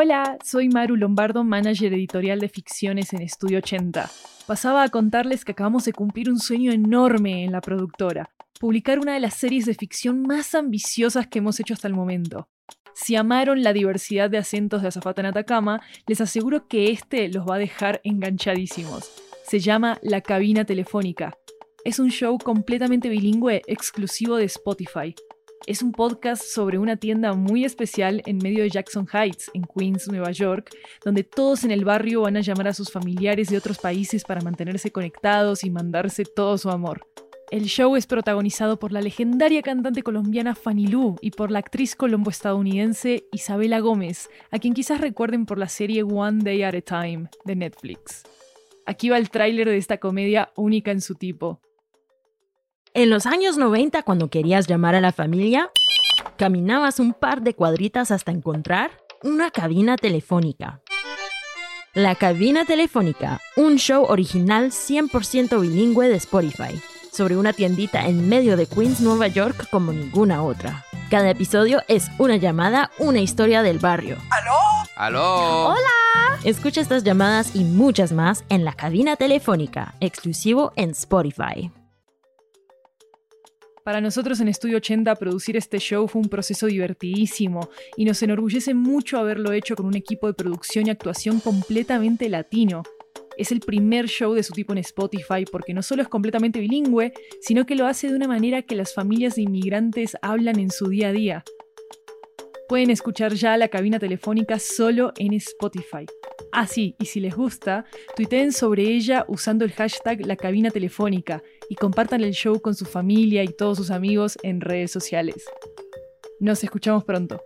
Hola, soy Maru Lombardo, manager editorial de ficciones en Estudio 80. Pasaba a contarles que acabamos de cumplir un sueño enorme en la productora, publicar una de las series de ficción más ambiciosas que hemos hecho hasta el momento. Si amaron la diversidad de acentos de Azafata en Atacama, les aseguro que este los va a dejar enganchadísimos. Se llama La Cabina Telefónica. Es un show completamente bilingüe exclusivo de Spotify. Es un podcast sobre una tienda muy especial en medio de Jackson Heights, en Queens, Nueva York, donde todos en el barrio van a llamar a sus familiares de otros países para mantenerse conectados y mandarse todo su amor. El show es protagonizado por la legendaria cantante colombiana Fanny Lu y por la actriz colombo-estadounidense Isabela Gómez, a quien quizás recuerden por la serie One Day at a Time de Netflix. Aquí va el tráiler de esta comedia única en su tipo. En los años 90, cuando querías llamar a la familia, caminabas un par de cuadritas hasta encontrar una cabina telefónica. La cabina telefónica, un show original 100% bilingüe de Spotify sobre una tiendita en medio de Queens, Nueva York como ninguna otra. Cada episodio es una llamada, una historia del barrio. ¿Aló? ¿Aló? ¡Hola! Escucha estas llamadas y muchas más en la cabina telefónica, exclusivo en Spotify. Para nosotros en Estudio 80 producir este show fue un proceso divertidísimo y nos enorgullece mucho haberlo hecho con un equipo de producción y actuación completamente latino. Es el primer show de su tipo en Spotify porque no solo es completamente bilingüe, sino que lo hace de una manera que las familias de inmigrantes hablan en su día a día. Pueden escuchar ya la cabina telefónica solo en Spotify. Ah, sí, y si les gusta, tuiteen sobre ella usando el hashtag la cabina telefónica y compartan el show con su familia y todos sus amigos en redes sociales. Nos escuchamos pronto.